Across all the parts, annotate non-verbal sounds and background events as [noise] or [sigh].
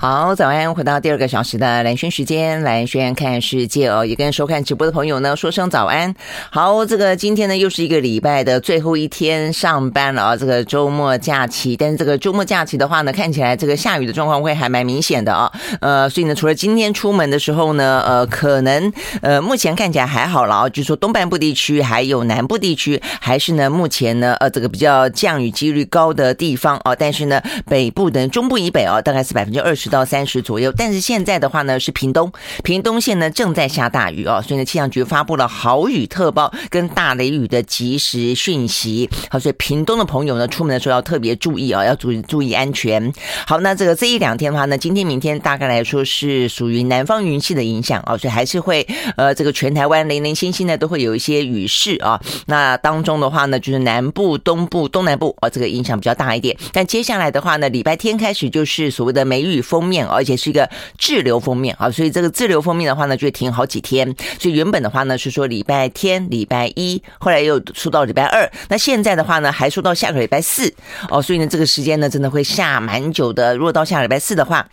好，早安！回到第二个小时的蓝轩时间，蓝轩看世界哦，也跟收看直播的朋友呢说声早安。好，这个今天呢又是一个礼拜的最后一天上班了啊，这个周末假期。但是这个周末假期的话呢，看起来这个下雨的状况会还蛮明显的啊。呃，所以呢，除了今天出门的时候呢，呃，可能呃目前看起来还好了啊，就是说东半部地区还有南部地区还是呢目前呢呃这个比较降雨几率高的地方啊。但是呢北部的中部以北啊，大概是百分之二十。到三十左右，但是现在的话呢，是屏东，屏东县呢正在下大雨哦，所以呢气象局发布了豪雨特报跟大雷雨的即时讯息。好，所以屏东的朋友呢，出门的时候要特别注意啊，要注意注意安全。好，那这个这一两天的话呢，今天明天大概来说是属于南方云系的影响啊，所以还是会呃这个全台湾零零星星的都会有一些雨势啊。那当中的话呢，就是南部、东部、东南部啊，这个影响比较大一点。但接下来的话呢，礼拜天开始就是所谓的梅雨风。封面，而且是一个滞留封面啊，所以这个滞留封面的话呢，就会停好几天。所以原本的话呢是说礼拜天、礼拜一，后来又说到礼拜二，那现在的话呢还说到下个礼拜四哦，所以呢这个时间呢真的会下蛮久的。如果到下个礼拜四的话。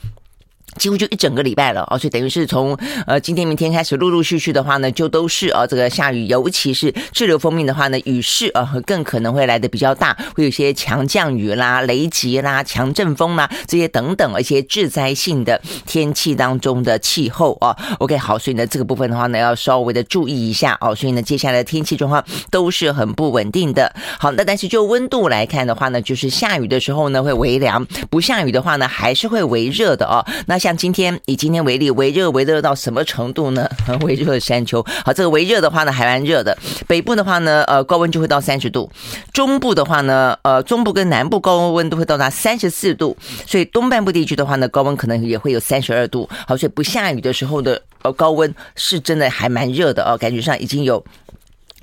几乎就一整个礼拜了哦，所以等于是从呃今天明天开始，陆陆续续的话呢，就都是啊这个下雨，尤其是滞留锋面的话呢，雨势啊更可能会来的比较大，会有一些强降雨啦、雷击啦、强阵风啦这些等等一些致灾性的天气当中的气候啊。OK，好，所以呢这个部分的话呢要稍微的注意一下哦。所以呢接下来的天气状况都是很不稳定的。好，那但是就温度来看的话呢，就是下雨的时候呢会微凉，不下雨的话呢还是会微热的哦。那像今天以今天为例，微热微热到什么程度呢？[laughs] 微热的山丘。好，这个微热的话呢，还蛮热的。北部的话呢，呃，高温就会到三十度；中部的话呢，呃，中部跟南部高温温度会到达三十四度。所以东半部地区的话呢，高温可能也会有三十二度。好，所以不下雨的时候的呃高温是真的还蛮热的哦，感觉上已经有。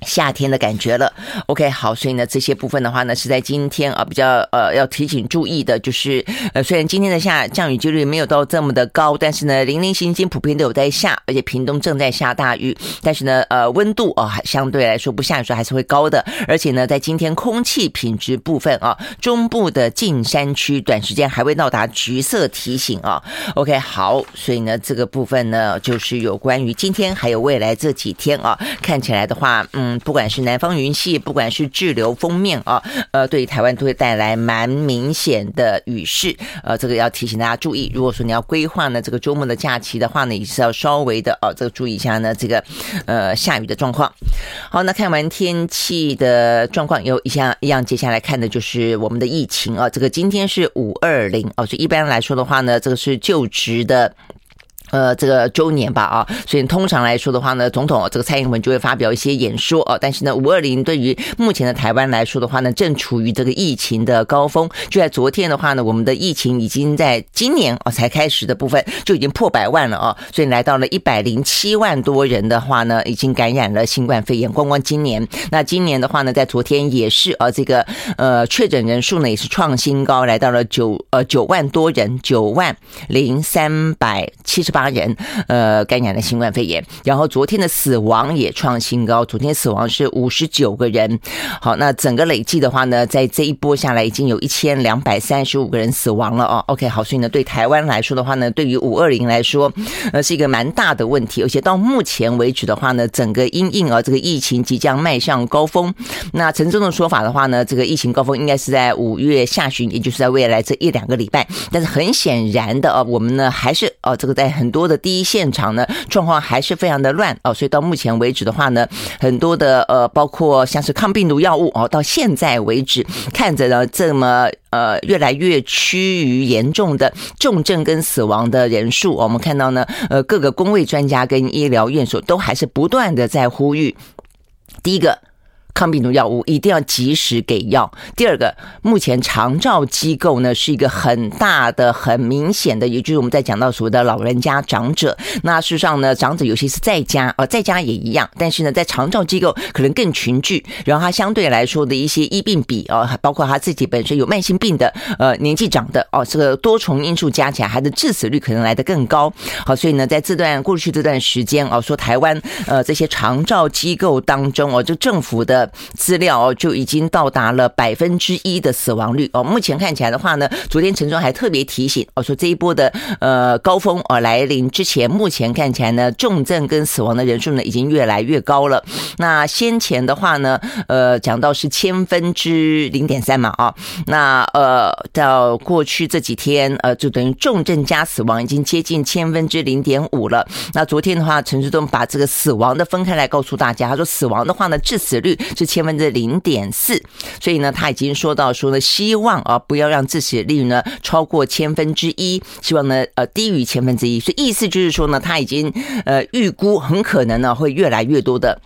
夏天的感觉了，OK，好，所以呢，这些部分的话呢，是在今天啊比较呃要提醒注意的，就是呃虽然今天的下降雨几率没有到这么的高，但是呢，零零星星普遍都有在下，而且屏东正在下大雨，但是呢，呃温度啊还相对来说不下雨时候还是会高的，而且呢，在今天空气品质部分啊，中部的近山区短时间还未到达橘色提醒啊，OK，好，所以呢，这个部分呢，就是有关于今天还有未来这几天啊，看起来的话，嗯。不管是南方云系，不管是滞留锋面啊，呃，对台湾都会带来蛮明显的雨势，呃，这个要提醒大家注意。如果说你要规划呢这个周末的假期的话呢，也是要稍微的哦，这个注意一下呢这个呃下雨的状况。好，那看完天气的状况，有一项一样，接下来看的就是我们的疫情啊。这个今天是五二零哦，所以一般来说的话呢，这个是就职的。呃，这个周年吧啊，所以通常来说的话呢，总统这个蔡英文就会发表一些演说啊。但是呢，五二零对于目前的台湾来说的话呢，正处于这个疫情的高峰。就在昨天的话呢，我们的疫情已经在今年啊才开始的部分就已经破百万了啊，所以来到了一百零七万多人的话呢，已经感染了新冠肺炎。光光今年，那今年的话呢，在昨天也是啊，这个呃确诊人数呢也是创新高，来到了九呃九万多人，九万零三百七十八。人呃感染了新冠肺炎，然后昨天的死亡也创新高，昨天死亡是五十九个人。好，那整个累计的话呢，在这一波下来，已经有一千两百三十五个人死亡了哦。OK，好，所以呢，对台湾来说的话呢，对于五二零来说，呃，是一个蛮大的问题，而且到目前为止的话呢，整个因应啊，这个疫情即将迈向高峰。那陈时中的说法的话呢，这个疫情高峰应该是在五月下旬，也就是在未来这一两个礼拜。但是很显然的啊，我们呢还是哦，这个在很很多的第一现场呢，状况还是非常的乱哦，所以到目前为止的话呢，很多的呃，包括像是抗病毒药物哦，到现在为止看着呢这么呃越来越趋于严重的重症跟死亡的人数，我们看到呢呃各个公卫专家跟医疗院所都还是不断的在呼吁，第一个。抗病毒药物一定要及时给药。第二个，目前长照机构呢是一个很大的、很明显的，也就是我们在讲到所谓的老人家长者。那事实上呢，长者有些是在家，呃，在家也一样。但是呢，在长照机构可能更群聚，然后他相对来说的一些医病比啊，包括他自己本身有慢性病的，呃，年纪长的哦，这个多重因素加起来，他的致死率可能来得更高。好，所以呢，在这段过去这段时间哦，说台湾呃这些长照机构当中哦，就政府的。资料哦，就已经到达了百分之一的死亡率哦。目前看起来的话呢，昨天陈时中还特别提醒哦，说这一波的呃高峰哦来临之前，目前看起来呢，重症跟死亡的人数呢已经越来越高了。那先前的话呢，呃，讲到是千分之零点三嘛啊，那呃到过去这几天呃，就等于重症加死亡已经接近千分之零点五了。那昨天的话，陈时中把这个死亡的分开来告诉大家，他说死亡的话呢，致死率是千分之零点四，所以呢，他已经说到说呢，希望啊不要让致死率呢超过千分之一，希望呢呃低于千分之一，所以意思就是说呢，他已经呃预估很可能呢会越来越多的。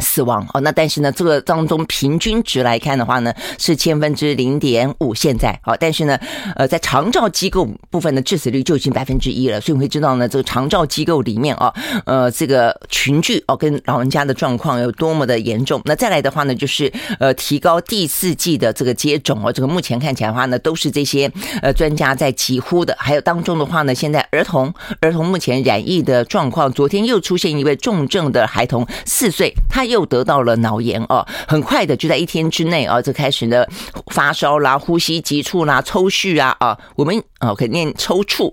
死亡哦，那但是呢，这个当中平均值来看的话呢，是千分之零点五。现在哦，但是呢，呃，在长照机构部分的致死率就已经百分之一了，所以你会知道呢，这个长照机构里面啊，呃，这个群聚哦，跟老人家的状况有多么的严重。那再来的话呢，就是呃，提高第四季的这个接种哦，这个目前看起来的话呢，都是这些呃专家在疾呼的。还有当中的话呢，现在儿童儿童目前染疫的状况，昨天又出现一位重症的孩童，四岁，他。又得到了脑炎哦，很快的就在一天之内啊，就开始呢发烧啦、呼吸急促啦、抽搐啊啊，我们啊可以念抽搐。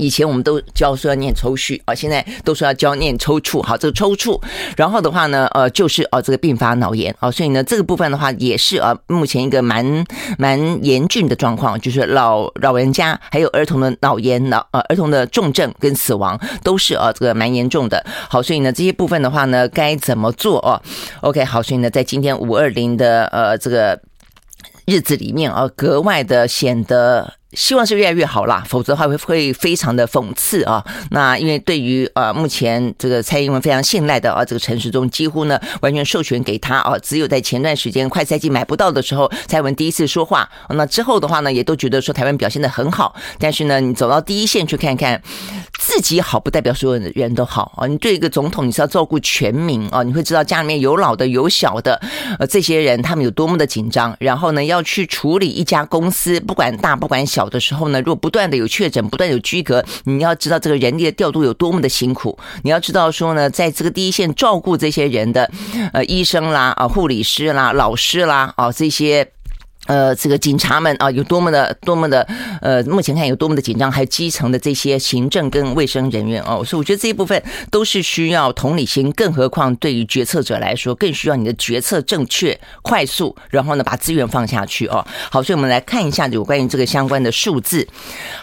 以前我们都教说要念抽搐啊，现在都说要教念抽搐。好，这个抽搐，然后的话呢，呃，就是呃这个并发脑炎啊，所以呢，这个部分的话也是啊，目前一个蛮蛮严峻的状况，就是老老人家还有儿童的脑炎、脑呃儿童的重症跟死亡都是啊这个蛮严重的。好，所以呢，这些部分的话呢，该怎么做哦？OK，好，所以呢，在今天五二零的呃这个日子里面啊，格外的显得。希望是越来越好啦，否则的话会会非常的讽刺啊。那因为对于呃目前这个蔡英文非常信赖的啊这个陈时中，几乎呢完全授权给他啊。只有在前段时间快赛季买不到的时候，蔡文第一次说话。那之后的话呢，也都觉得说台湾表现得很好。但是呢，你走到第一线去看看，自己好不代表所有人都好啊。你对一个总统，你是要照顾全民啊，你会知道家里面有老的有小的，呃这些人他们有多么的紧张。然后呢，要去处理一家公司，不管大不管。小的时候呢，如果不断的有确诊，不断有居隔，你要知道这个人力的调度有多么的辛苦。你要知道说呢，在这个第一线照顾这些人的，呃，医生啦，啊，护理师啦，老师啦，啊，这些。呃，这个警察们啊，有多么的多么的呃，目前看有多么的紧张，还有基层的这些行政跟卫生人员哦，所以我觉得这一部分都是需要同理心，更何况对于决策者来说，更需要你的决策正确、快速，然后呢，把资源放下去哦。好，所以我们来看一下有关于这个相关的数字。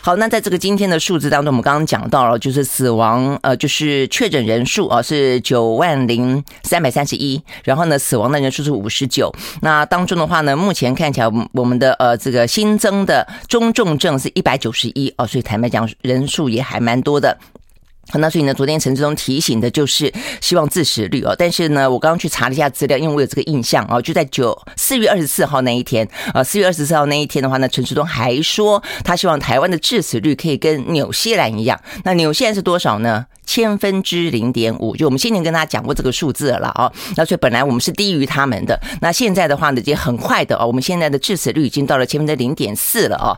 好，那在这个今天的数字当中，我们刚刚讲到了，就是死亡呃，就是确诊人数啊是九万零三百三十一，然后呢，死亡的人数是五十九。那当中的话呢，目前看起来。我们的呃这个新增的中重症是一百九十一哦，所以坦白讲人数也还蛮多的。那所以呢，昨天陈时中提醒的就是希望致死率哦，但是呢，我刚刚去查了一下资料，因为我有这个印象哦，就在九四月二十四号那一天啊，四月二十四号那一天的话呢，陈时中还说他希望台湾的致死率可以跟纽西兰一样。那纽西兰是多少呢？千分之零点五，就我们先前跟大家讲过这个数字了啊。那所以本来我们是低于他们的，那现在的话呢，已经很快的哦，我们现在的致死率已经到了千分之零点四了哦。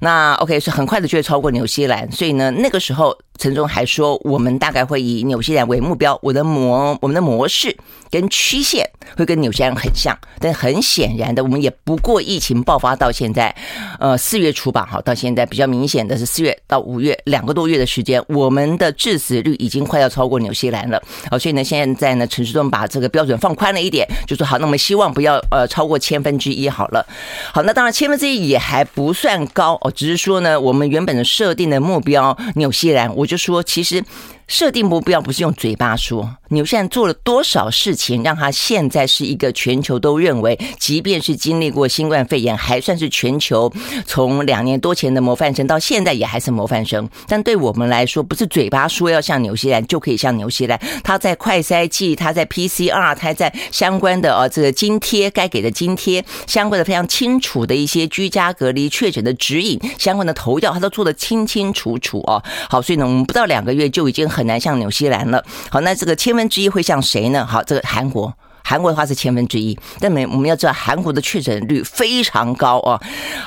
那 OK 是很快的就会超过纽西兰，所以呢，那个时候。陈忠还说，我们大概会以纽西兰为目标，我的模我们的模式跟曲线会跟纽西兰很像，但很显然的，我们也不过疫情爆发到现在，呃，四月初吧，好，到现在比较明显的是四月到五月两个多月的时间，我们的致死率已经快要超过纽西兰了，好，所以呢，现在呢，陈世忠把这个标准放宽了一点，就说好，那我们希望不要呃超过千分之一好了，好，那当然千分之一也还不算高哦，只是说呢，我们原本的设定的目标纽西兰我。就说，其实。设定目标不是用嘴巴说，纽西兰做了多少事情，让他现在是一个全球都认为，即便是经历过新冠肺炎，还算是全球从两年多前的模范生到现在也还是模范生。但对我们来说，不是嘴巴说要像纽西兰就可以像纽西兰。他在快筛剂，他在 PCR，他在相关的呃这个津贴该给的津贴，相关的非常清楚的一些居家隔离确诊的指引，相关的投药，他都做得清清楚楚哦。好，所以呢，我们不到两个月就已经。很难像纽西兰了。好，那这个千分之一会像谁呢？好，这个韩国，韩国的话是千分之一，但没我们要知道韩国的确诊率非常高哦。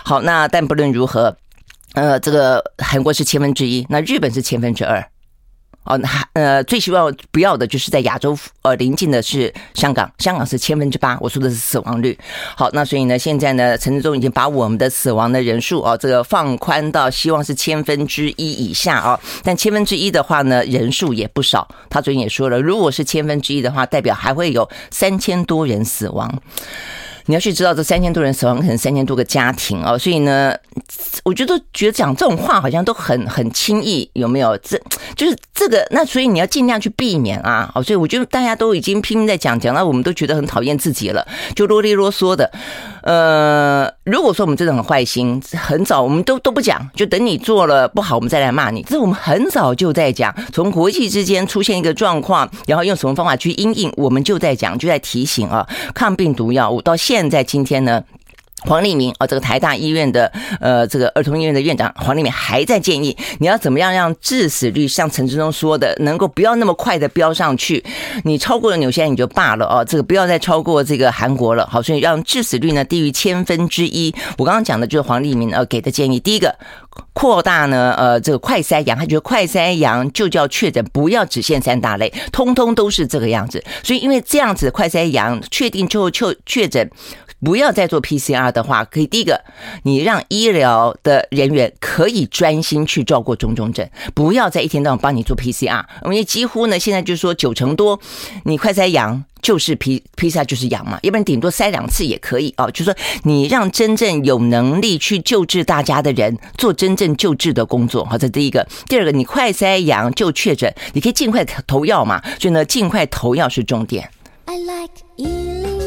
好，那但不论如何，呃，这个韩国是千分之一，那日本是千分之二。哦，那呃最希望不要的就是在亚洲呃临近的是香港，香港是千分之八，我说的是死亡率。好，那所以呢，现在呢，陈志忠已经把我们的死亡的人数哦，这个放宽到希望是千分之一以下、哦。但千分之一的话呢，人数也不少。他最近也说了，如果是千分之一的话，代表还会有三千多人死亡。你要去知道这三千多人死亡，可能三千多个家庭哦，所以呢，我觉得觉得讲这种话好像都很很轻易，有没有？这就是这个，那所以你要尽量去避免啊。哦，所以我觉得大家都已经拼命在讲，讲到我们都觉得很讨厌自己了，就啰里啰嗦的。呃，如果说我们真的很坏心，很早我们都都不讲，就等你做了不好，我们再来骂你。这是我们很早就在讲，从国际之间出现一个状况，然后用什么方法去应应，我们就在讲，就在提醒啊，抗病毒药物到现在今天呢。黄立明啊，这个台大医院的呃，这个儿童医院的院长黄立明还在建议，你要怎么样让致死率像陈时中说的，能够不要那么快的飙上去？你超过了纽西兰你就罢了哦，这个不要再超过这个韩国了。好，所以让致死率呢低于千分之一。我刚刚讲的就是黄立明呃给的建议，第一个扩大呢呃这个快筛阳，他觉得快筛阳就叫确诊，不要只限三大类，通通都是这个样子。所以因为这样子快筛阳确定之后确确诊。不要再做 PCR 的话，可以第一个，你让医疗的人员可以专心去照顾中重症，不要再一天到晚帮你做 PCR，因为几乎呢现在就是说九成多，你快筛阳就是 P PCR 就是阳嘛，要不然顶多筛两次也可以哦。就是说你让真正有能力去救治大家的人做真正救治的工作，好，这第一个。第二个，你快筛阳就确诊，你可以尽快投药嘛，所以呢尽快投药是重点。I like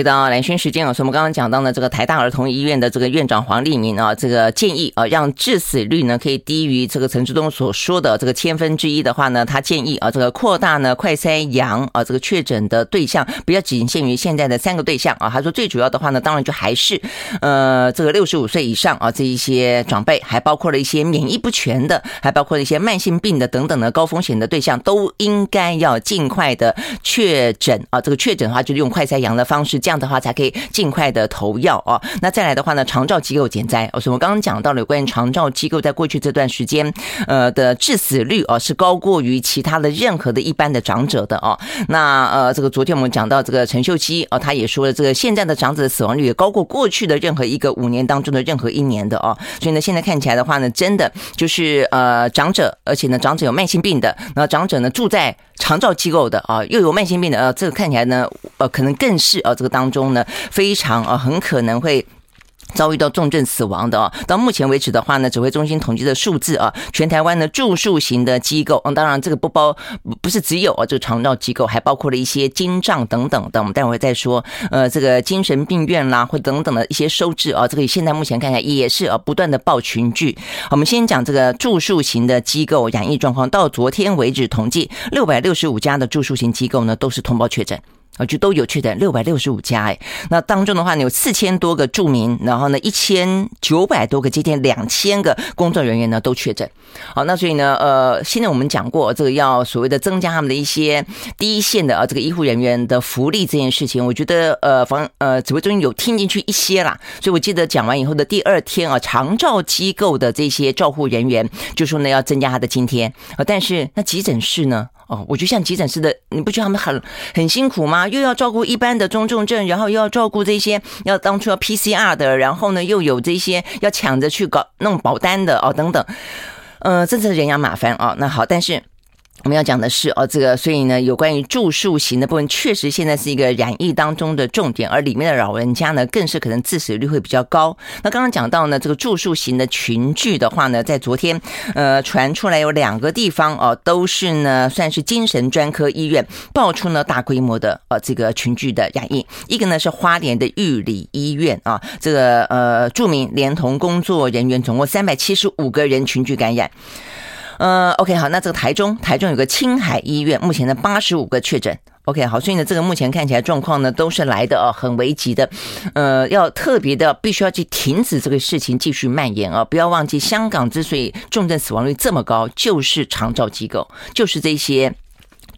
回到蓝轩时间啊，所以我们刚刚讲到呢，这个台大儿童医院的这个院长黄立明啊，这个建议啊，让致死率呢可以低于这个陈志东所说的这个千分之一的话呢，他建议啊，这个扩大呢快筛阳啊这个确诊的对象，不要仅限于现在的三个对象啊。他说最主要的话呢，当然就还是呃这个六十五岁以上啊这一些长辈，还包括了一些免疫不全的，还包括了一些慢性病的等等的高风险的对象，都应该要尽快的确诊啊。这个确诊的话，就是用快筛阳的方式。这样的话才可以尽快的投药啊。那再来的话呢，长照机构减灾。哦，所以我刚刚讲到了有关于长照机构在过去这段时间，呃的致死率哦是高过于其他的任何的一般的长者的哦。那呃，这个昨天我们讲到这个陈秀熙哦，他也说了，这个现在的长者的死亡率也高过过去的任何一个五年当中的任何一年的哦。所以呢，现在看起来的话呢，真的就是呃长者，而且呢长者有慢性病的，那长者呢住在长照机构的啊，又有慢性病的呃，这个看起来呢呃可能更是呃这个当。当中呢，非常啊，很可能会遭遇到重症死亡的哦。到目前为止的话呢，指挥中心统计的数字啊，全台湾的住宿型的机构，当然这个不包，不是只有啊这个长照机构，还包括了一些精障等等的。我们待会再说，呃，这个精神病院啦，或等等的一些收治啊，这个现在目前看看也是啊不断的爆群聚。我们先讲这个住宿型的机构染疫状况，到昨天为止统计，六百六十五家的住宿型机构呢都是通报确诊。啊，就都有确诊六百六十五家哎，那当中的话呢，有四千多个住民，然后呢，一千九百多个，接近两千个工作人员呢都确诊。好，那所以呢，呃，现在我们讲过这个要所谓的增加他们的一些第一线的啊这个医护人员的福利这件事情，我觉得呃，防呃指挥中心有听进去一些啦。所以我记得讲完以后的第二天啊，长照机构的这些照护人员就说呢要增加他的津贴啊，但是那急诊室呢？哦，我就像急诊室的，你不觉得他们很很辛苦吗？又要照顾一般的中重症，然后又要照顾这些要当初要 PCR 的，然后呢又有这些要抢着去搞弄保单的哦，等等，呃，真是人仰马翻哦。那好，但是。我们要讲的是哦，这个所以呢，有关于住宿型的部分，确实现在是一个染疫当中的重点，而里面的老人家呢，更是可能致死率会比较高。那刚刚讲到呢，这个住宿型的群聚的话呢，在昨天呃传出来有两个地方哦，都是呢算是精神专科医院爆出呢大规模的呃这个群聚的染疫，一个呢是花莲的玉里医院啊，这个呃著名连同工作人员总共三百七十五个人群聚感染。呃，OK，好，那这个台中，台中有个青海医院，目前的八十五个确诊。OK，好，所以呢，这个目前看起来状况呢都是来的哦，很危急的，呃，要特别的，必须要去停止这个事情继续蔓延啊！不要忘记，香港之所以重症死亡率这么高，就是长照机构，就是这些。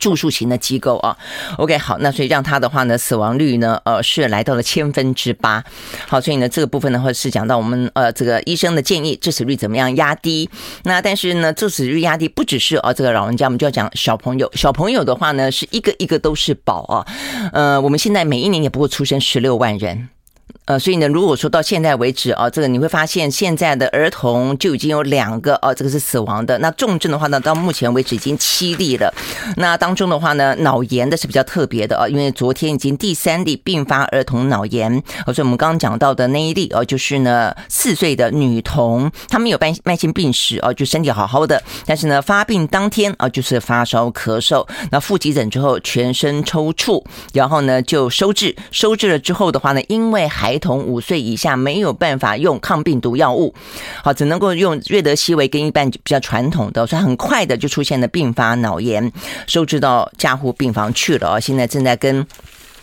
住宿型的机构啊，OK，好，那所以让他的话呢，死亡率呢，呃，是来到了千分之八。好，所以呢，这个部分的话是讲到我们呃这个医生的建议，致死率怎么样压低？那但是呢，致死率压低不只是啊这个老人家，我们就要讲小朋友。小朋友的话呢，是一个一个都是宝啊。呃，我们现在每一年也不过出生十六万人。呃，所以呢，如果说到现在为止啊，这个你会发现现在的儿童就已经有两个哦，这个是死亡的。那重症的话呢，到目前为止已经七例了。那当中的话呢，脑炎的是比较特别的啊，因为昨天已经第三例并发儿童脑炎。所以我们刚刚讲到的那一例哦，就是呢四岁的女童，她没有慢慢性病史哦，就身体好好的，但是呢发病当天啊，就是发烧咳嗽，那复急诊之后全身抽搐，然后呢就收治，收治了之后的话呢，因为孩童五岁以下没有办法用抗病毒药物，好，只能够用瑞德西韦跟一般比较传统的，所以很快的就出现了并发脑炎，收治到加护病房去了啊。现在正在跟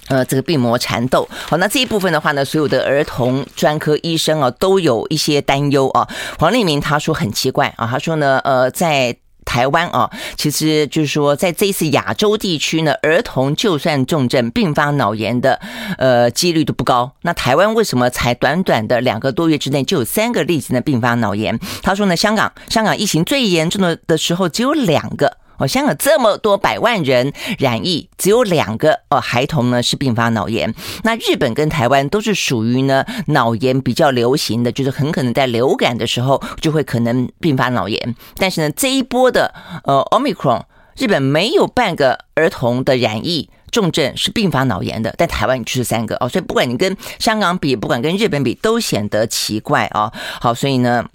呃这个病魔缠斗。好，那这一部分的话呢，所有的儿童专科医生啊都有一些担忧啊。黄立明他说很奇怪啊，他说呢，呃，在。台湾啊，其实就是说，在这一次亚洲地区呢，儿童就算重症并发脑炎的，呃，几率都不高。那台湾为什么才短短的两个多月之内就有三个例子呢？并发脑炎？他说呢，香港香港疫情最严重的的时候只有两个。哦，香港这么多百万人染疫，只有两个哦，孩童呢是并发脑炎。那日本跟台湾都是属于呢脑炎比较流行的，就是很可能在流感的时候就会可能并发脑炎。但是呢，这一波的呃，Omicron，日本没有半个儿童的染疫重症是并发脑炎的，但台湾就是三个哦。所以不管你跟香港比，不管跟日本比，都显得奇怪哦。好，所以呢。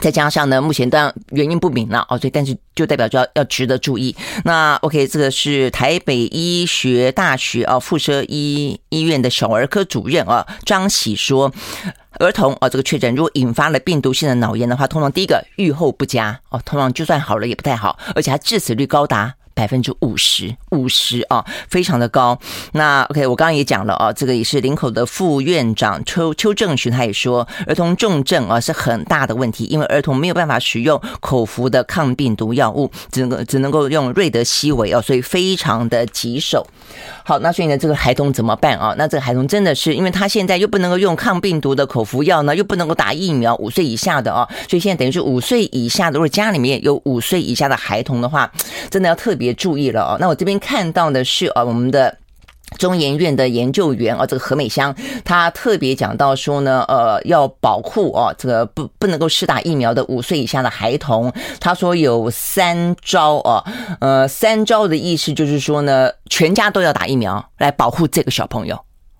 再加上呢，目前当然原因不明了哦，所以但是就代表着要要值得注意。那 OK，这个是台北医学大学啊附设医医院的小儿科主任啊张喜说，儿童啊这个确诊如果引发了病毒性的脑炎的话，通常第一个预后不佳哦，通常就算好了也不太好，而且还致死率高达。百分之五十，五十啊，非常的高。那 OK，我刚刚也讲了啊，这个也是林口的副院长邱邱正群，他也说，儿童重症啊是很大的问题，因为儿童没有办法使用口服的抗病毒药物，只能够只能够用瑞德西韦哦，所以非常的棘手。好，那所以呢，这个孩童怎么办啊？那这个孩童真的是，因为他现在又不能够用抗病毒的口服药呢，又不能够打疫苗，五岁以下的啊，所以现在等于是五岁以下的，如果家里面有五岁以下的孩童的话，真的要特别。别注意了哦，那我这边看到的是啊，我们的中研院的研究员啊，这个何美香，他特别讲到说呢，呃，要保护哦，这个不不能够施打疫苗的五岁以下的孩童，他说有三招啊，呃，三招的意思就是说呢，全家都要打疫苗来保护这个小朋友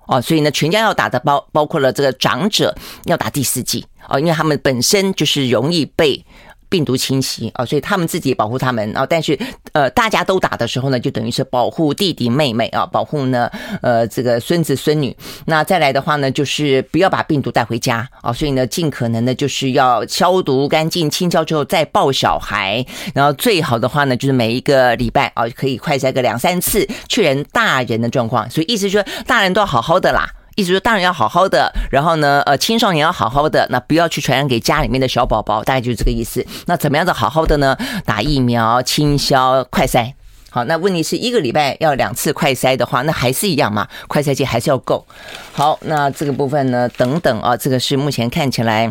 哦，所以呢，全家要打的包包括了这个长者要打第四剂哦，因为他们本身就是容易被。病毒侵袭啊，所以他们自己保护他们啊，但是呃，大家都打的时候呢，就等于是保护弟弟妹妹啊，保护呢呃这个孙子孙女。那再来的话呢，就是不要把病毒带回家啊，所以呢，尽可能的就是要消毒干净、清消之后再抱小孩。然后最好的话呢，就是每一个礼拜啊，可以快筛个两三次，确认大人的状况。所以意思说，大人都要好好的啦。意思说，大人要好好的，然后呢，呃，青少年要好好的，那不要去传染给家里面的小宝宝，大概就是这个意思。那怎么样子好好的呢？打疫苗、清消、快筛。好，那问题是一个礼拜要两次快筛的话，那还是一样嘛？快筛剂还是要够。好，那这个部分呢，等等啊，这个是目前看起来。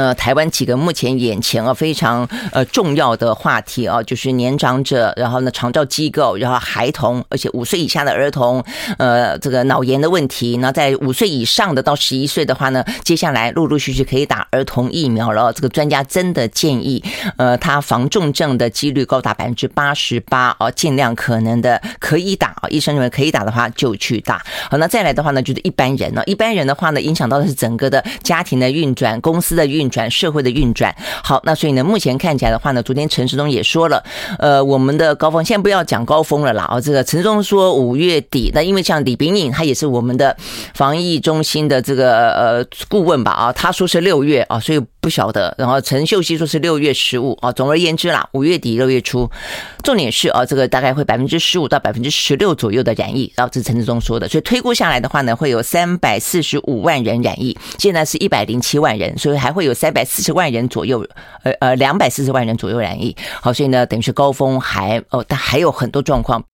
呃，台湾几个目前眼前啊非常呃重要的话题啊，就是年长者，然后呢长照机构，然后孩童，而且五岁以下的儿童，呃，这个脑炎的问题。那在五岁以上的到十一岁的话呢，接下来陆陆续续可以打儿童疫苗了。这个专家真的建议，呃，他防重症的几率高达百分之八十八哦，尽量可能的可以打，医生认为可以打的话就去打。好，那再来的话呢，就是一般人呢，一般人的话呢，影响到的是整个的家庭的运转，公司的运。运转社会的运转，好，那所以呢，目前看起来的话呢，昨天陈时中也说了，呃，我们的高峰，先不要讲高峰了啦，啊，这个陈时中说五月底，那因为像李炳颖，他也是我们的防疫中心的这个呃顾问吧，啊，他说是六月啊，所以。不晓得，然后陈秀熙说是六月十五啊。总而言之啦，五月底六月初，重点是啊，这个大概会百分之十五到百分之十六左右的染疫，然后这是陈志忠说的，所以推估下来的话呢，会有三百四十五万人染疫，现在是一百零七万人，所以还会有三百四十万人左右，呃呃，两百四十万人左右染疫。好，所以呢，等于是高峰还哦，但还有很多状况。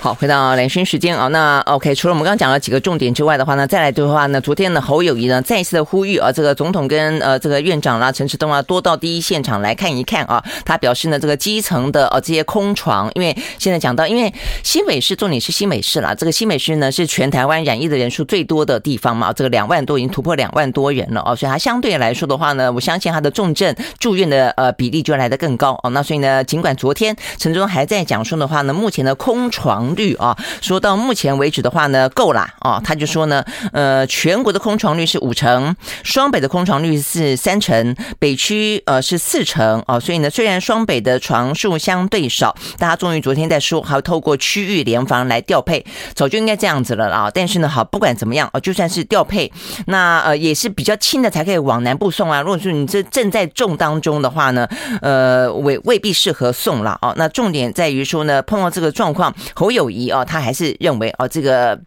好，回到连线时间啊，那 OK，除了我们刚刚讲了几个重点之外的话呢，再来的话呢，昨天呢，侯友谊呢再一次的呼吁啊，这个总统跟呃这个院长啦，陈时东啊，多到第一现场来看一看啊。他表示呢，这个基层的呃这些空床，因为现在讲到，因为新北市重点是新北市啦，这个新北市呢是全台湾染疫的人数最多的地方嘛，这个两万多已经突破两万多人了哦，所以它相对来说的话呢，我相信它的重症住院的呃比例就来得更高哦。那所以呢，尽管昨天陈忠还在讲说的话呢，目前的空床率啊，说到目前为止的话呢，够啦啊，他就说呢，呃，全国的空床率是五成，双北的空床率是三成，北区呃是四成啊，所以呢，虽然双北的床数相对少，大家终于昨天在说，还要透过区域联防来调配，早就应该这样子了啊，但是呢，好，不管怎么样啊，就算是调配，那呃也是比较轻的才可以往南部送啊，如果说你这正在重当中的话呢，呃未未必适合送了啊，那重点在于说呢，碰到这个状况，侯友友谊啊。他还是认为啊，这个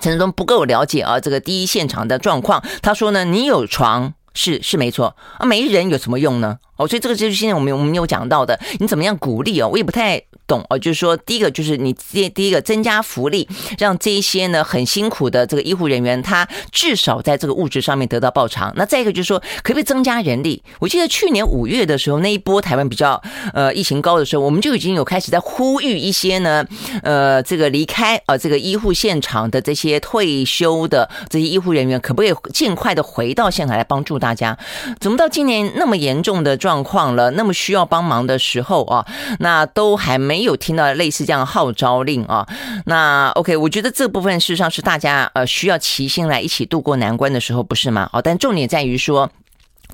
陈时中不够了解啊，这个第一现场的状况。他说呢，你有床是是没错啊，没人有什么用呢？哦，所以这个就是现在我们我们有讲到的，你怎么样鼓励哦？我也不太。懂哦，就是说，第一个就是你第第一个增加福利，让这一些呢很辛苦的这个医护人员，他至少在这个物质上面得到报偿。那再一个就是说，可不可以增加人力？我记得去年五月的时候，那一波台湾比较呃疫情高的时候，我们就已经有开始在呼吁一些呢，呃，这个离开呃这个医护现场的这些退休的这些医护人员，可不可以尽快的回到现场来帮助大家？怎么到今年那么严重的状况了，那么需要帮忙的时候啊，那都还没。没有听到类似这样号召令啊，那 OK，我觉得这部分事实上是大家呃需要齐心来一起度过难关的时候，不是吗？哦，但重点在于说，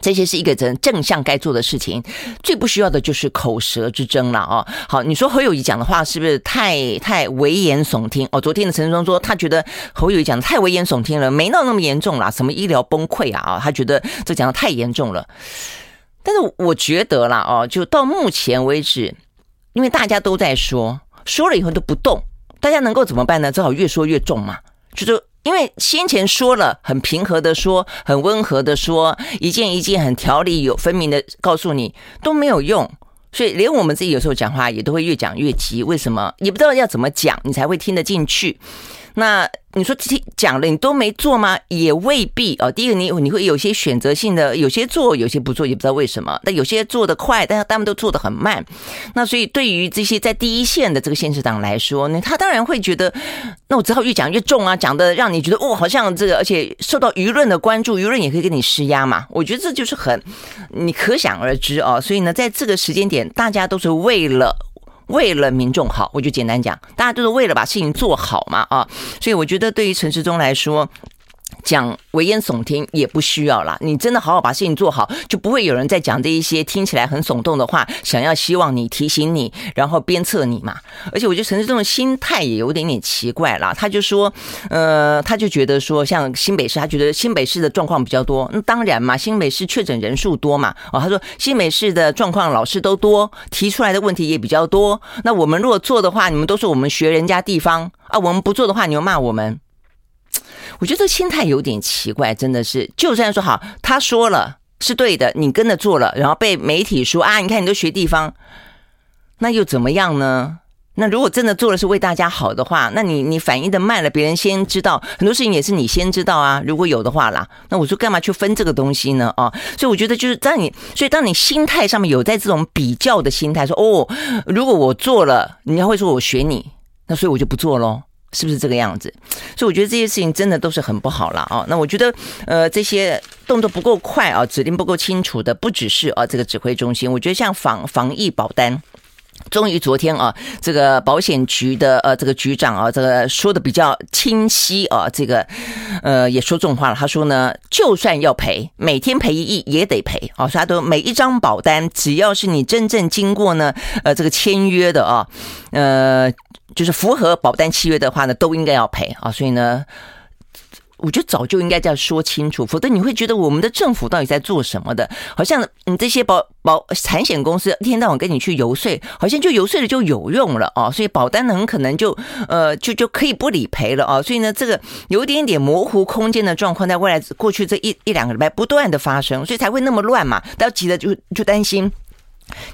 这些是一个正正向该做的事情，最不需要的就是口舌之争了哦。好，你说侯友谊讲的话是不是太太危言耸听？哦，昨天的陈时中说他觉得侯友谊讲的太危言耸听了，没闹那么严重啦，什么医疗崩溃啊？啊，他觉得这讲的太严重了。但是我觉得啦，哦，就到目前为止。因为大家都在说，说了以后都不动，大家能够怎么办呢？只好越说越重嘛。就是因为先前说了，很平和的说，很温和的说，一件一件很条理有分明的告诉你都没有用，所以连我们自己有时候讲话也都会越讲越急。为什么？也不知道要怎么讲，你才会听得进去。那你说听讲了，你都没做吗？也未必哦。第一个，你你会有些选择性的，有些做，有些不做，也不知道为什么。那有些做得快，但是他们都做得很慢。那所以对于这些在第一线的这个县市长来说呢，他当然会觉得，那我只好越讲越重啊，讲的让你觉得哦，好像这个，而且受到舆论的关注，舆论也可以给你施压嘛。我觉得这就是很，你可想而知啊。所以呢，在这个时间点，大家都是为了。为了民众好，我就简单讲，大家都是为了把事情做好嘛啊，所以我觉得对于陈时中来说。讲危言耸听也不需要啦，你真的好好把事情做好，就不会有人在讲这一些听起来很耸动的话，想要希望你提醒你，然后鞭策你嘛。而且我觉得陈时中的心态也有点点奇怪啦，他就说，呃，他就觉得说，像新北市，他觉得新北市的状况比较多，那当然嘛，新北市确诊人数多嘛。哦，他说新北市的状况老师都多，提出来的问题也比较多。那我们如果做的话，你们都说我们学人家地方啊，我们不做的话，你又骂我们。我觉得心态有点奇怪，真的是。就算说好，他说了是对的，你跟着做了，然后被媒体说啊，你看你都学地方，那又怎么样呢？那如果真的做的是为大家好的话，那你你反应的慢了，别人先知道，很多事情也是你先知道啊。如果有的话啦，那我说干嘛去分这个东西呢？啊，所以我觉得就是当你，所以当你心态上面有在这种比较的心态，说哦，如果我做了，人家会说我学你，那所以我就不做喽。是不是这个样子？所以我觉得这些事情真的都是很不好了啊。那我觉得，呃，这些动作不够快啊，指令不够清楚的，不只是啊这个指挥中心。我觉得像防防疫保单，终于昨天啊，这个保险局的呃这个局长啊，这个说的比较清晰啊，这个呃也说重话了。他说呢，就算要赔，每天赔一亿也得赔啊。他都每一张保单，只要是你真正经过呢，呃这个签约的啊，呃。就是符合保单契约的话呢，都应该要赔啊，所以呢，我觉得早就应该这样说清楚，否则你会觉得我们的政府到底在做什么的？好像你这些保保产险公司一天到晚跟你去游说，好像就游说了就有用了哦，所以保单呢很可能就呃就就可以不理赔了哦，所以呢这个有点点模糊空间的状况，在未来过去这一一两个礼拜不断的发生，所以才会那么乱嘛，大家急着就就担心。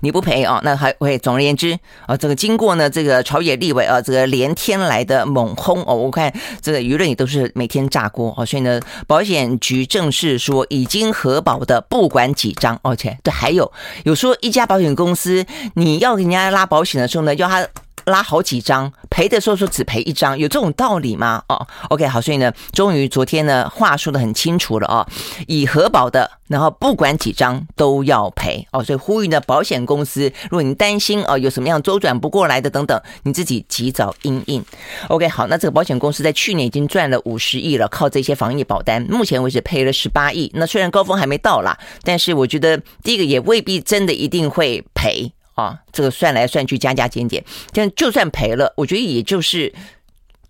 你不赔啊，那还会总而言之啊，这个经过呢，这个朝野立委啊，这个连天来的猛轰哦，我看这个舆论也都是每天炸锅哦，所以呢，保险局正式说已经核保的不管几张，而且对，还有有说一家保险公司你要给人家拉保险的时候呢，要他。拉好几张，赔的时候说只赔一张，有这种道理吗？哦，OK，好，所以呢，终于昨天呢，话说得很清楚了啊，已核保的，然后不管几张都要赔哦，所以呼吁呢，保险公司，如果你担心哦，有什么样周转不过来的等等，你自己及早应应。OK，好，那这个保险公司在去年已经赚了五十亿了，靠这些防疫保单，目前为止赔了十八亿。那虽然高峰还没到啦，但是我觉得第一个也未必真的一定会赔。啊，这个算来算去加加减减，但就算赔了，我觉得也就是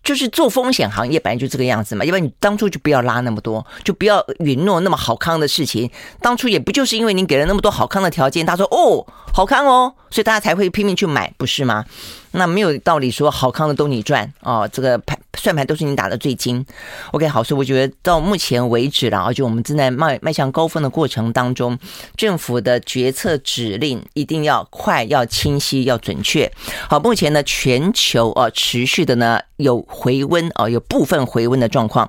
就是做风险行业本来就这个样子嘛，要不然你当初就不要拉那么多，就不要允诺那么好康的事情。当初也不就是因为你给了那么多好康的条件，他说哦好康哦，所以大家才会拼命去买，不是吗？那没有道理说好康的都你赚哦，这个盘算盘都是你打的最精。OK，好，所以我觉得到目前为止了，而且我们正在迈迈向高峰的过程当中，政府的决策指令一定要快、要清晰、要准确。好，目前呢，全球啊持续的呢有回温啊，有部分回温的状况。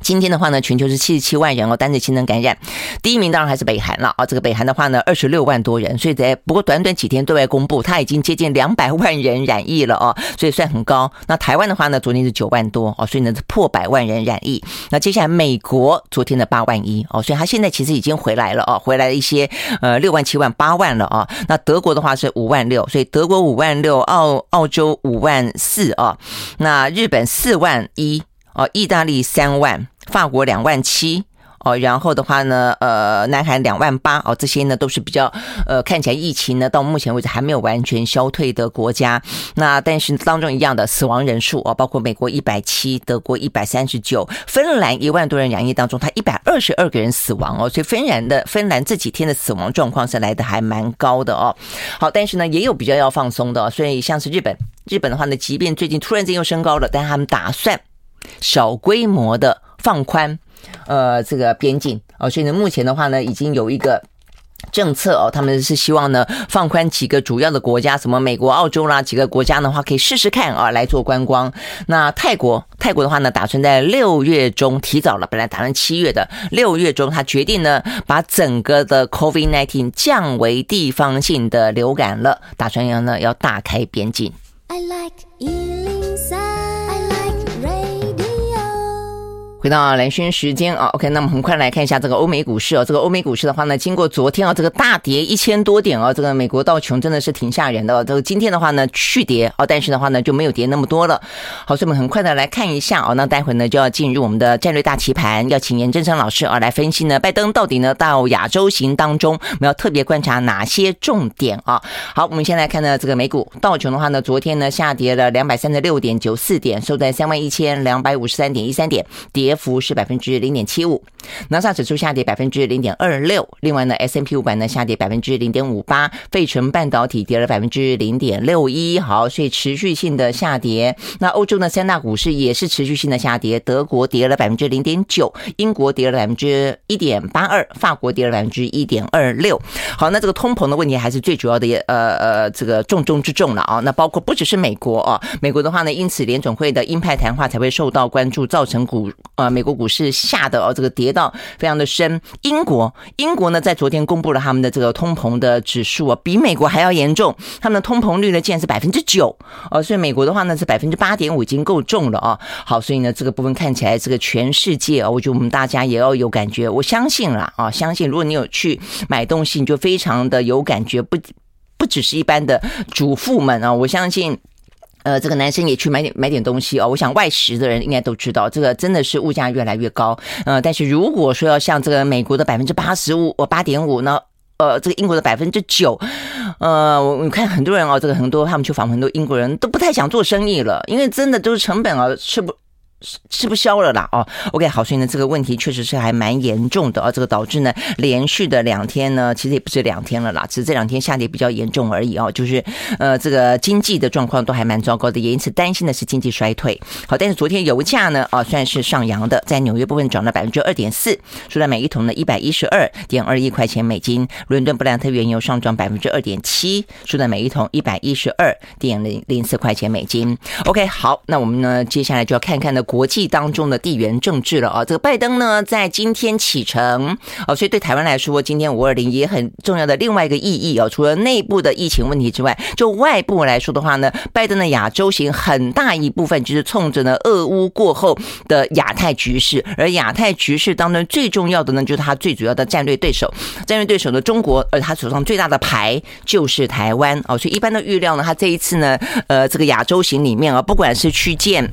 今天的话呢，全球是七十七万人哦，单日新增感染，第一名当然还是北韩了啊。这个北韩的话呢，二十六万多人，所以在不过短短几天对外公布，它已经接近两百万人染疫了哦，所以算很高。那台湾的话呢，昨天是九万多哦，所以呢是破百万人染疫。那接下来美国昨天的八万一哦，所以它现在其实已经回来了哦，回来了一些呃六万七万八万了啊。那德国的话是五万六，所以德国五万六，澳澳洲五万四啊，那日本四万一。哦，意大利三万，法国两万七，哦，然后的话呢，呃，南韩两万八，哦，这些呢都是比较，呃，看起来疫情呢到目前为止还没有完全消退的国家。那但是当中一样的死亡人数哦，包括美国一百七，德国一百三十九，芬兰一万多人染疫当中，他一百二十二个人死亡哦，所以芬兰的芬兰这几天的死亡状况是来的还蛮高的哦。好，但是呢也有比较要放松的，所以像是日本，日本的话呢，即便最近突然间又升高了，但他们打算。小规模的放宽，呃，这个边境哦，所以呢，目前的话呢，已经有一个政策哦，他们是希望呢放宽几个主要的国家，什么美国、澳洲啦几个国家的话，可以试试看啊，来做观光。那泰国，泰国的话呢，打算在六月中提早了，本来打算七月的六月中，他决定呢把整个的 COVID-19 降为地方性的流感了，打算要呢要大开边境。I like 回到蓝轩时间啊，OK，那么很快来看一下这个欧美股市哦。这个欧美股市的话呢，经过昨天啊这个大跌一千多点哦，这个美国道琼真的是挺吓人的哦。这个今天的话呢续跌哦，但是的话呢就没有跌那么多了。好，所以我们很快的来看一下哦。那待会呢就要进入我们的战略大棋盘，要请严正声老师啊来分析呢，拜登到底呢到亚洲行当中，我们要特别观察哪些重点啊？好，我们先来看呢这个美股道琼的话呢，昨天呢下跌了两百三十六点九四点，收在三万一千两百五十三点一三点，跌。跌幅是百分之零点七五，纳斯指数下跌百分之零点二六。另外呢，S&P 五百呢下跌百分之零点五八，费城半导体跌了百分之零点六一。好，所以持续性的下跌。那欧洲呢，三大股市也是持续性的下跌，德国跌了百分之零点九，英国跌了百分之一点八二，法国跌了百分之一点二六。好，那这个通膨的问题还是最主要的，呃呃，这个重中之重了啊。那包括不只是美国啊，美国的话呢，因此联准会的鹰派谈话才会受到关注，造成股。呃，美国股市吓得哦，这个跌到非常的深。英国，英国呢，在昨天公布了他们的这个通膨的指数啊，比美国还要严重。他们的通膨率呢，竟然是百分之九哦，所以美国的话呢是百分之八点五，已经够重了啊。好，所以呢，这个部分看起来，这个全世界啊，我觉得我们大家也要有感觉。我相信啦啊，相信如果你有去买东西，你就非常的有感觉，不不只是一般的主妇们啊，我相信。呃，这个男生也去买点买点东西哦。我想外食的人应该都知道，这个真的是物价越来越高。呃，但是如果说要像这个美国的百分之八十五，呃，八点五呢，呃，这个英国的百分之九，呃，我你看很多人哦，这个很多他们去访问很多英国人都不太想做生意了，因为真的都是成本啊，吃不吃不消了啦哦，OK 好，所以呢这个问题确实是还蛮严重的啊，这个导致呢连续的两天呢，其实也不是两天了啦，只是这两天下跌比较严重而已哦，就是呃这个经济的状况都还蛮糟糕的，也因此担心的是经济衰退。好，但是昨天油价呢啊算是上扬的，在纽约部分涨了百分之二点四，收在每一桶呢一百一十二点二一块钱美金。伦敦布兰特原油上涨百分之二点七，收在每一桶一百一十二点零零四块钱美金。OK 好，那我们呢接下来就要看看呢。国际当中的地缘政治了啊，这个拜登呢在今天启程哦，所以对台湾来说，今天五二零也很重要的另外一个意义哦。除了内部的疫情问题之外，就外部来说的话呢，拜登的亚洲行很大一部分就是冲着呢俄乌过后的亚太局势，而亚太局势当中最重要的呢，就是他最主要的战略对手，战略对手的中国，而他手上最大的牌就是台湾哦，所以一般的预料呢，他这一次呢，呃，这个亚洲行里面啊，不管是去见。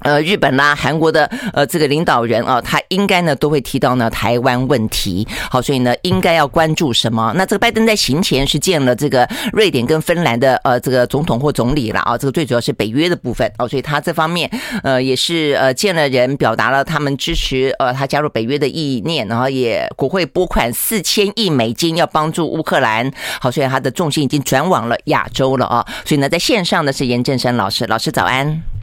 呃，日本啦、韩国的呃这个领导人啊，他应该呢都会提到呢台湾问题。好，所以呢应该要关注什么？那这个拜登在行前是见了这个瑞典跟芬兰的呃这个总统或总理了啊，这个最主要是北约的部分哦，所以他这方面呃也是呃见了人，表达了他们支持呃他加入北约的意念，然后也国会拨款四千亿美金要帮助乌克兰。好，所以他的重心已经转往了亚洲了啊，所以呢在线上的是严正声老师，老师早安。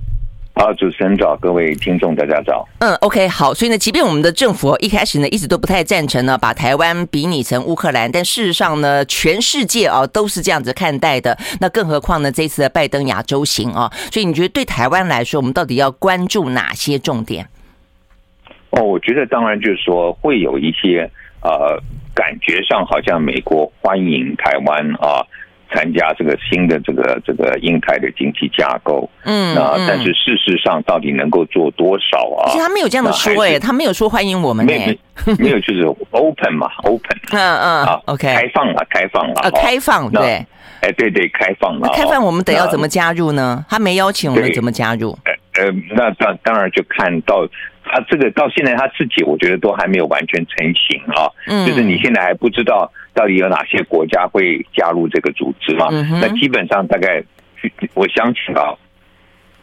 好，主持人早，各位听众大家早。嗯，OK，好，所以呢，即便我们的政府一开始呢一直都不太赞成呢把台湾比拟成乌克兰，但事实上呢，全世界啊都是这样子看待的。那更何况呢，这次的拜登亚洲行啊，所以你觉得对台湾来说，我们到底要关注哪些重点？哦，我觉得当然就是说会有一些呃，感觉上好像美国欢迎台湾啊。参加这个新的这个这个印太的经济架构，嗯，那但是事实上到底能够做多少啊？其实他没有这样的说哎，他没有说欢迎我们哎，没有就是 open 嘛，open，嗯 [laughs] 嗯，好，OK，开放了，开放了，啊，开放对，哎对对，开放了，开放我们得要怎么加入呢？他没邀请我们怎么加入？呃，那当当然就看到。他这个到现在他自己，我觉得都还没有完全成型啊。嗯，就是你现在还不知道到底有哪些国家会加入这个组织嘛？嗯，那基本上大概，我相信啊，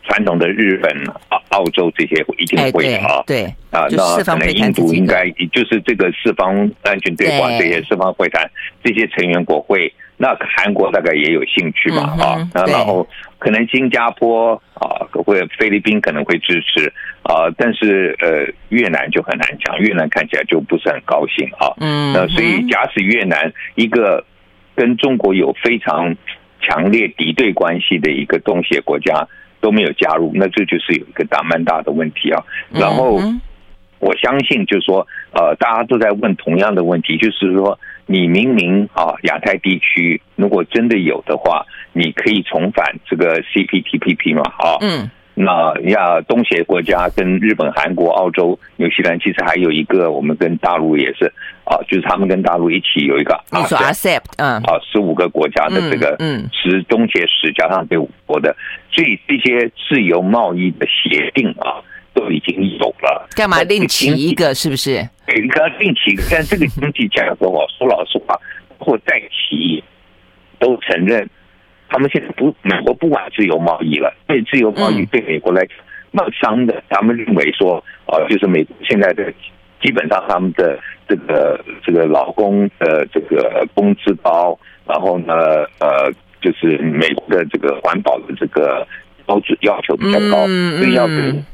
传统的日本、澳澳洲这些一定会啊。对啊，那可能印度应该就是这个四方安全对话这些四方会谈这些成员国会。那韩国大概也有兴趣嘛？啊，那然后可能新加坡啊，或者菲律宾可能会支持啊，但是呃，越南就很难讲，越南看起来就不是很高兴啊。嗯，那所以假使越南一个跟中国有非常强烈敌对关系的一个东协国家都没有加入，那这就是有一个大蛮大的问题啊。然后我相信就是说，呃，大家都在问同样的问题，就是说。你明明啊，亚太地区如果真的有的话，你可以重返这个 CPTPP 嘛？啊，嗯，那亚东协国家跟日本、韩国、澳洲、纽西兰，其实还有一个，我们跟大陆也是啊，就是他们跟大陆一起有一个嗯，啊，十五个国家的这个，嗯，十东协十加上这五国的，所以这些自由贸易的协定啊。都已经有了，干嘛另起一个？是不是？对，你刚刚另起一个，但这个经济讲说，我说老实话，或在企业都承认，他们现在不美国不玩自由贸易了，对自由贸易对美国来讲蛮伤的。他们认为说，呃，就是美国现在的基本上他们的这个这个劳工的这个工资高，然后呢，呃，就是美国的这个环保的这个标准要求比较高，所以要跟。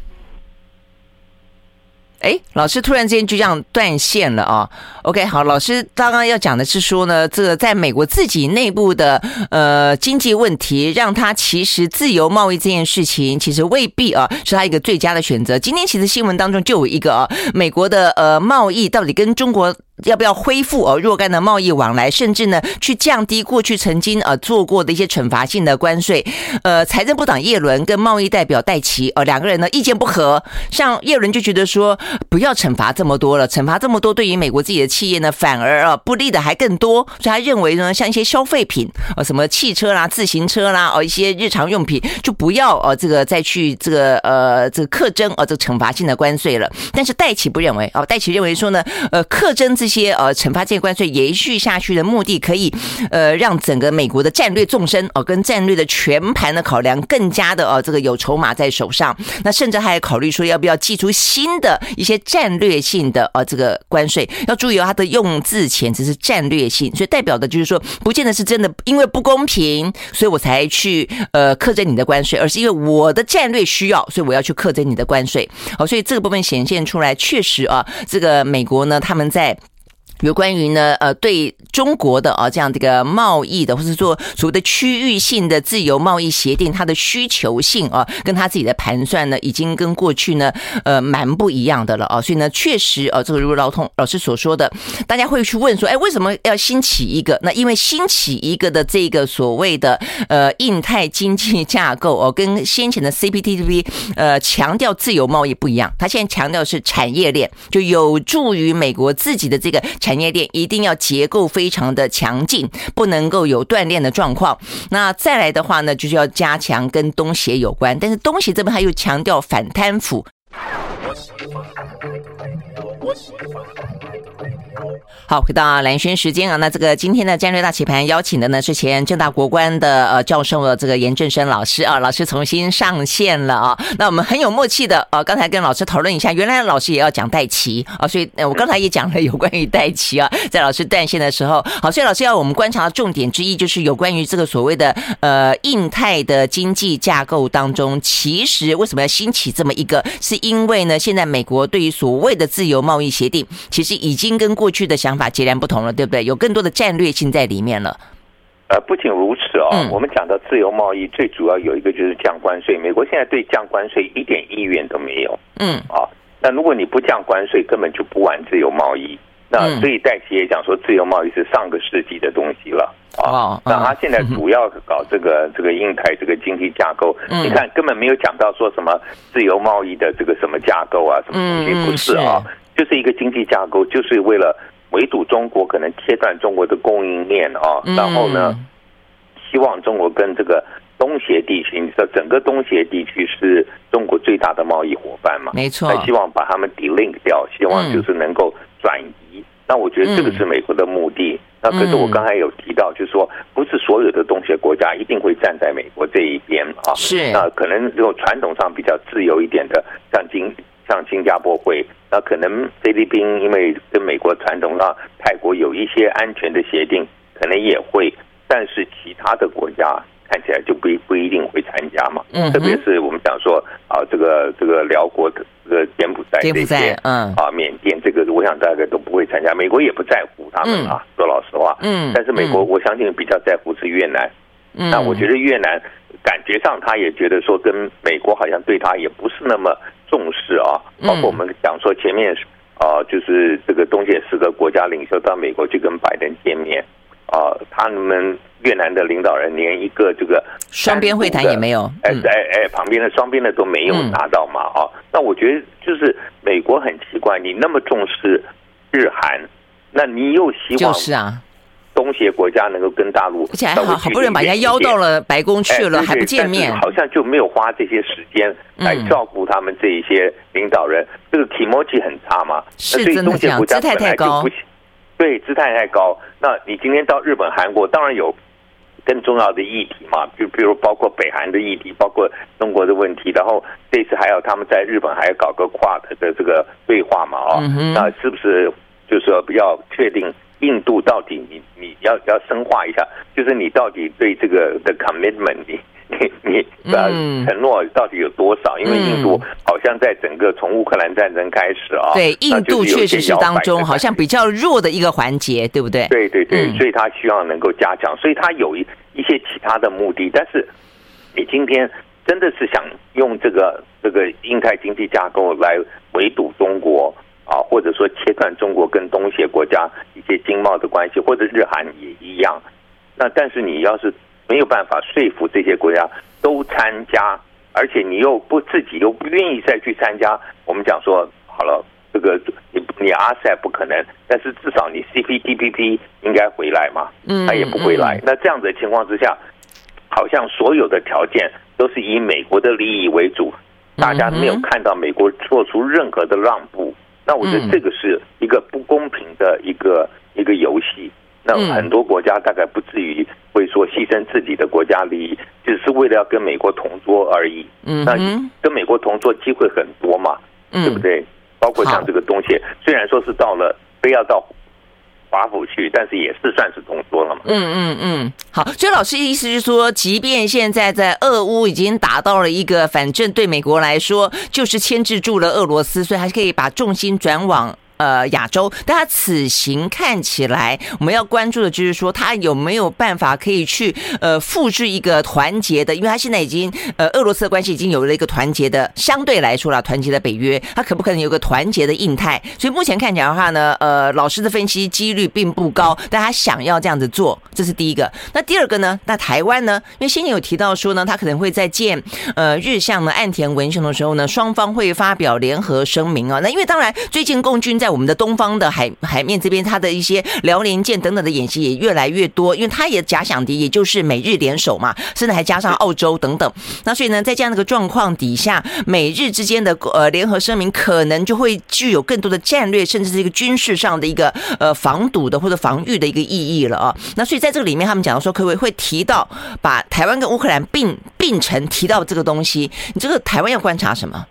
哎，老师突然之间就这样断线了啊！OK，好，老师刚刚要讲的是说呢，这个在美国自己内部的呃经济问题，让他其实自由贸易这件事情其实未必啊是他一个最佳的选择。今天其实新闻当中就有一个啊，美国的呃贸易到底跟中国。要不要恢复哦若干的贸易往来，甚至呢去降低过去曾经呃做过的一些惩罚性的关税？呃，财政部长叶伦跟贸易代表戴琪呃两个人呢意见不合，像叶伦就觉得说不要惩罚这么多了，惩罚这么多对于美国自己的企业呢反而啊不利的还更多，所以他认为呢像一些消费品呃什么汽车啦、自行车啦哦一些日常用品就不要呃这个再去这个呃这个课征呃这个惩罚性的关税了。但是戴琪不认为哦，戴琪认为说呢呃课征这一些呃惩罚这些关税延续下去的目的，可以呃让整个美国的战略纵深哦，跟战略的全盘的考量更加的哦，这个有筹码在手上。那甚至还考虑说要不要祭出新的一些战略性的呃这个关税。要注意哦，它的用字遣词是战略性，所以代表的就是说，不见得是真的因为不公平，所以我才去呃课征你的关税，而是因为我的战略需要，所以我要去课征你的关税。好，所以这个部分显现出来，确实啊，这个美国呢，他们在。有关于呢，呃，对中国的啊这样的一个贸易的，或是说所谓的区域性的自由贸易协定，它的需求性啊，跟他自己的盘算呢，已经跟过去呢，呃，蛮不一样的了啊。所以呢，确实啊，这个如老通老师所说的，大家会去问说，哎，为什么要兴起一个？那因为兴起一个的这个所谓的呃印太经济架构哦，跟先前的 CPTPP 呃强调自由贸易不一样，它现在强调是产业链，就有助于美国自己的这个。产业链一定要结构非常的强劲，不能够有断裂的状况。那再来的话呢，就是要加强跟东协有关，但是东协这边他又强调反贪腐。好，回到蓝轩时间啊，那这个今天的战略大棋盘邀请的呢是前正大国关的呃教授的这个严正声老师啊，老师重新上线了啊。那我们很有默契的啊，刚才跟老师讨论一下，原来老师也要讲戴琪啊，所以我刚才也讲了有关于戴琪啊，[laughs] 在老师断线的时候，好，所以老师要我们观察的重点之一就是有关于这个所谓的呃印太的经济架构当中，其实为什么要兴起这么一个？是因为呢，现在美国对于所谓的自由贸易协定，其实已经跟过去的想法截然不同了，对不对？有更多的战略性在里面了。呃，不仅如此哦，嗯、我们讲到自由贸易，最主要有一个就是降关税。美国现在对降关税一点意愿都没有。嗯，啊，那如果你不降关税，根本就不玩自由贸易。那所以戴奇也讲说，自由贸易是上个世纪的东西了。啊，那他现在主要是搞这个这个印太这个经济架构，你看根本没有讲到说什么自由贸易的这个什么架构啊，什么东西不是啊？就是一个经济架构，就是为了。围堵中国，可能切断中国的供应链啊，然后呢，希望中国跟这个东协地区，你知道整个东协地区是中国最大的贸易伙伴嘛？没错，希望把他们 delink 掉，希望就是能够转移。那我觉得这个是美国的目的。那可是我刚才有提到，就是说不是所有的东协国家一定会站在美国这一边啊。是，那可能这种传统上比较自由一点的，像金。像新加坡会，那可能菲律宾因为跟美国传统上泰国有一些安全的协定，可能也会，但是其他的国家看起来就不不一定会参加嘛。嗯，特别是我们讲说啊，这个这个辽国的这个柬埔寨这些，嗯，啊，缅甸这个，我想大概都不会参加。美国也不在乎他们啊，说老实话，嗯，但是美国我相信比较在乎是越南。嗯，那我觉得越南感觉上他也觉得说跟美国好像对他也不是那么。重视啊，包括我们讲说前面啊，就是这个东协四个国家领袖到美国去跟拜登见面啊，他们越南的领导人连一个这个双边会谈也没有，哎哎哎，旁边的双边的都没有拿到嘛啊，那我觉得就是美国很奇怪，你那么重视日韩，那你又希望就是啊。东协国家能够跟大陆，而且还好，好不容易把人家邀到了白宫去了，还不见面，好像就没有花这些时间来照顾他们这一些领导人。这个 kimochi 很差嘛？是真的这样，姿态太高。对，姿态太高。那你今天到日本、韩国，当然有更重要的议题嘛，就比如包括北韩的议题，包括中国的问题。然后这次还要他们在日本还要搞个跨的这个对话嘛？哦，那是不是就是说要确定？印度到底你你要要深化一下，就是你到底对这个的 commitment，你你你的承诺到底有多少？因为印度好像在整个从乌克兰战争开始啊，对，印度确实是当中好像比较弱的一个环节，对不对？对对对，所以他希望能够加强，所以他有一一些其他的目的。但是你今天真的是想用这个这个印太经济架构来围堵中国？啊，或者说切断中国跟东协国家一些经贸的关系，或者日韩也一样。那但是你要是没有办法说服这些国家都参加，而且你又不自己又不愿意再去参加，我们讲说好了，这个你你 RCEP 不可能，但是至少你 CPTPP 应该回来嘛，他也不回来。那这样子的情况之下，好像所有的条件都是以美国的利益为主，大家没有看到美国做出任何的让步。那我觉得这个是一个不公平的一个一个游戏。那很多国家大概不至于会说牺牲自己的国家利益，只是为了要跟美国同桌而已。嗯，那跟美国同桌机会很多嘛，嗯对不对？包括像这个东西，虽然说是到了非要到。华府去，但是也是算是同桌了嘛。嗯嗯嗯，好，所以老师意思是说，即便现在在俄乌已经达到了一个，反正对美国来说就是牵制住了俄罗斯，所以还是可以把重心转往。呃，亚洲，但他此行看起来，我们要关注的就是说，他有没有办法可以去呃复制一个团结的，因为他现在已经呃俄罗斯的关系已经有了一个团结的，相对来说啦，团结的北约，他可不可能有个团结的印太？所以目前看起来的话呢，呃，老师的分析几率并不高，但他想要这样子做，这是第一个。那第二个呢？那台湾呢？因为先前有提到说呢，他可能会在见呃日向呢岸田文雄的时候呢，双方会发表联合声明啊。那因为当然最近共军在我们的东方的海海面这边，它的一些辽宁舰等等的演习也越来越多，因为它也假想敌，也就是美日联手嘛，甚至还加上澳洲等等。那所以呢，在这样的一个状况底下，美日之间的呃联合声明可能就会具有更多的战略，甚至是一个军事上的一个呃防堵的或者防御的一个意义了啊。那所以在这个里面，他们讲到说，可不可以会提到把台湾跟乌克兰并并成提到这个东西？你这个台湾要观察什么？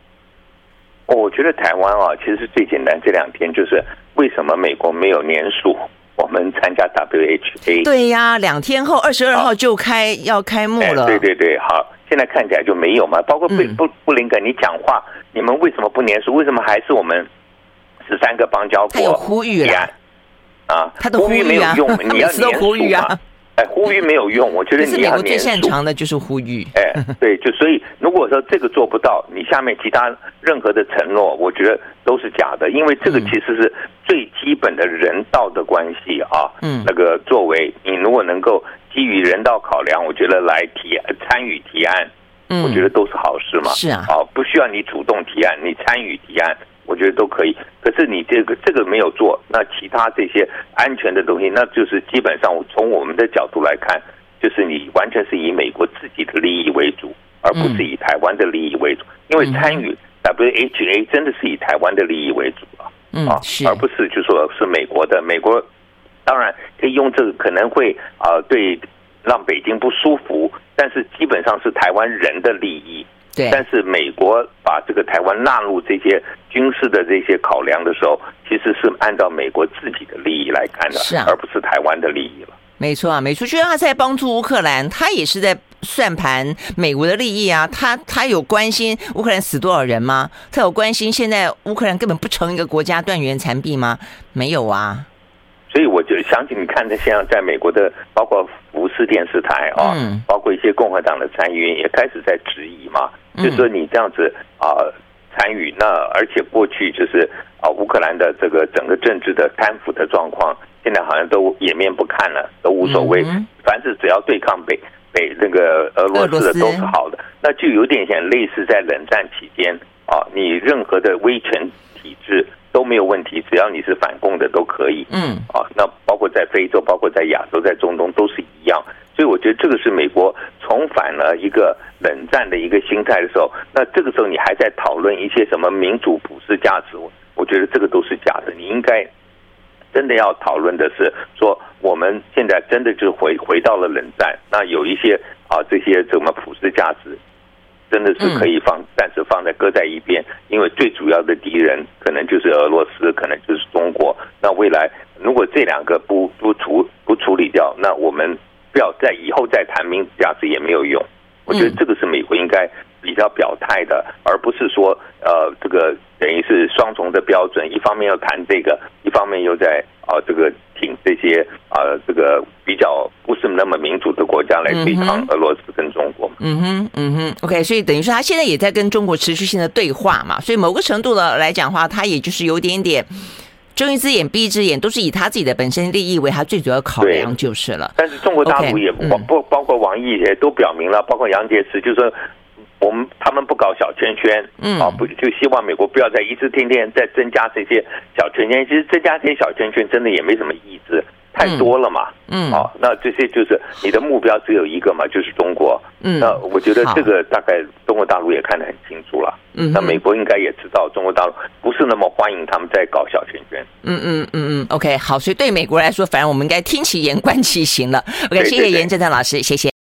我觉得台湾啊，其实是最简单。这两天就是为什么美国没有联署我们参加 WHA？对呀，两天后二十二号就开要开幕了。对对对，好，现在看起来就没有嘛。包括布布布林肯，你讲话，你们为什么不联署？为什么还是我们十三个邦交国？他有呼吁啊，啊，他的呼吁没有用，[laughs] 你要联署啊。哎，呼吁没有用，我觉得你要联署。最擅长的就是呼吁。哎，对，就所以，如果说这个做不到，你下面其他任何的承诺，我觉得都是假的，因为这个其实是最基本的人道的关系啊。嗯，那个作为你如果能够基于人道考量，我觉得来提参与提案，嗯，我觉得都是好事嘛。是啊，啊，不需要你主动提案，你参与提案。我觉得都可以，可是你这个这个没有做，那其他这些安全的东西，那就是基本上从我们的角度来看，就是你完全是以美国自己的利益为主，而不是以台湾的利益为主。因为参与 WHA 真的是以台湾的利益为主啊，啊，而不是就说是美国的。美国当然可以用这个，可能会啊对让北京不舒服，但是基本上是台湾人的利益。对，但是美国把这个台湾纳入这些军事的这些考量的时候，其实是按照美国自己的利益来看的，是啊，而不是台湾的利益了。没错啊，没错，就像他在帮助乌克兰，他也是在算盘美国的利益啊。他他有关心乌克兰死多少人吗？他有关心现在乌克兰根本不成一个国家，断垣残壁吗？没有啊。所以我就相信，你看，这现在在美国的，包括福斯电视台啊，包括一些共和党的参议员也开始在质疑嘛。就是说你这样子啊参与，那而且过去就是啊乌克兰的这个整个政治的贪腐的状况，现在好像都掩面不看了，都无所谓。凡是只要对抗北北那个俄罗斯的都是好的，那就有点像类似在冷战期间啊，你任何的威权体制都没有问题，只要你是反共的都可以。嗯，啊，那包括在非洲，包括在亚洲，在中东都是一样。所以我觉得这个是美国重返了一个冷战的一个心态的时候，那这个时候你还在讨论一些什么民主普世价值，我觉得这个都是假的。你应该真的要讨论的是说，我们现在真的就回回到了冷战，那有一些啊这些什么普世价值，真的是可以放暂时放在搁在一边，因为最主要的敌人可能就是俄罗斯，可能就是中国。那未来如果这两个不不处不处理掉，那我们。不要在以后再谈民主价值也没有用，我觉得这个是美国应该比较表态的，而不是说呃这个等于是双重的标准，一方面要谈这个，一方面又在啊这个挺这些啊这个比较不是那么民主的国家来对抗俄罗斯跟中国。嗯哼，嗯哼，OK，所以等于说他现在也在跟中国持续性的对话嘛，所以某个程度的来讲的话，他也就是有点点。睁一只眼闭一只眼，都是以他自己的本身利益为他最主要考量就是了。但是中国大陆也不不包括王毅也都表明了，包括杨洁篪，就是说我们他们不搞小圈圈，嗯啊，不就希望美国不要再一直天天再增加这些小圈圈。其实增加这些小圈圈真的也没什么意思。太多了嘛。嗯，好，那这些就是你的目标只有一个嘛，就是中国。嗯，那我觉得这个大概中国大陆也看得很清楚了。嗯，那美国应该也知道中国大陆不是那么欢迎他们在搞小圈圈。嗯嗯嗯嗯，OK，好，所以对美国来说，反正我们应该听其言观其行了。OK，谢谢严正正老师，谢谢。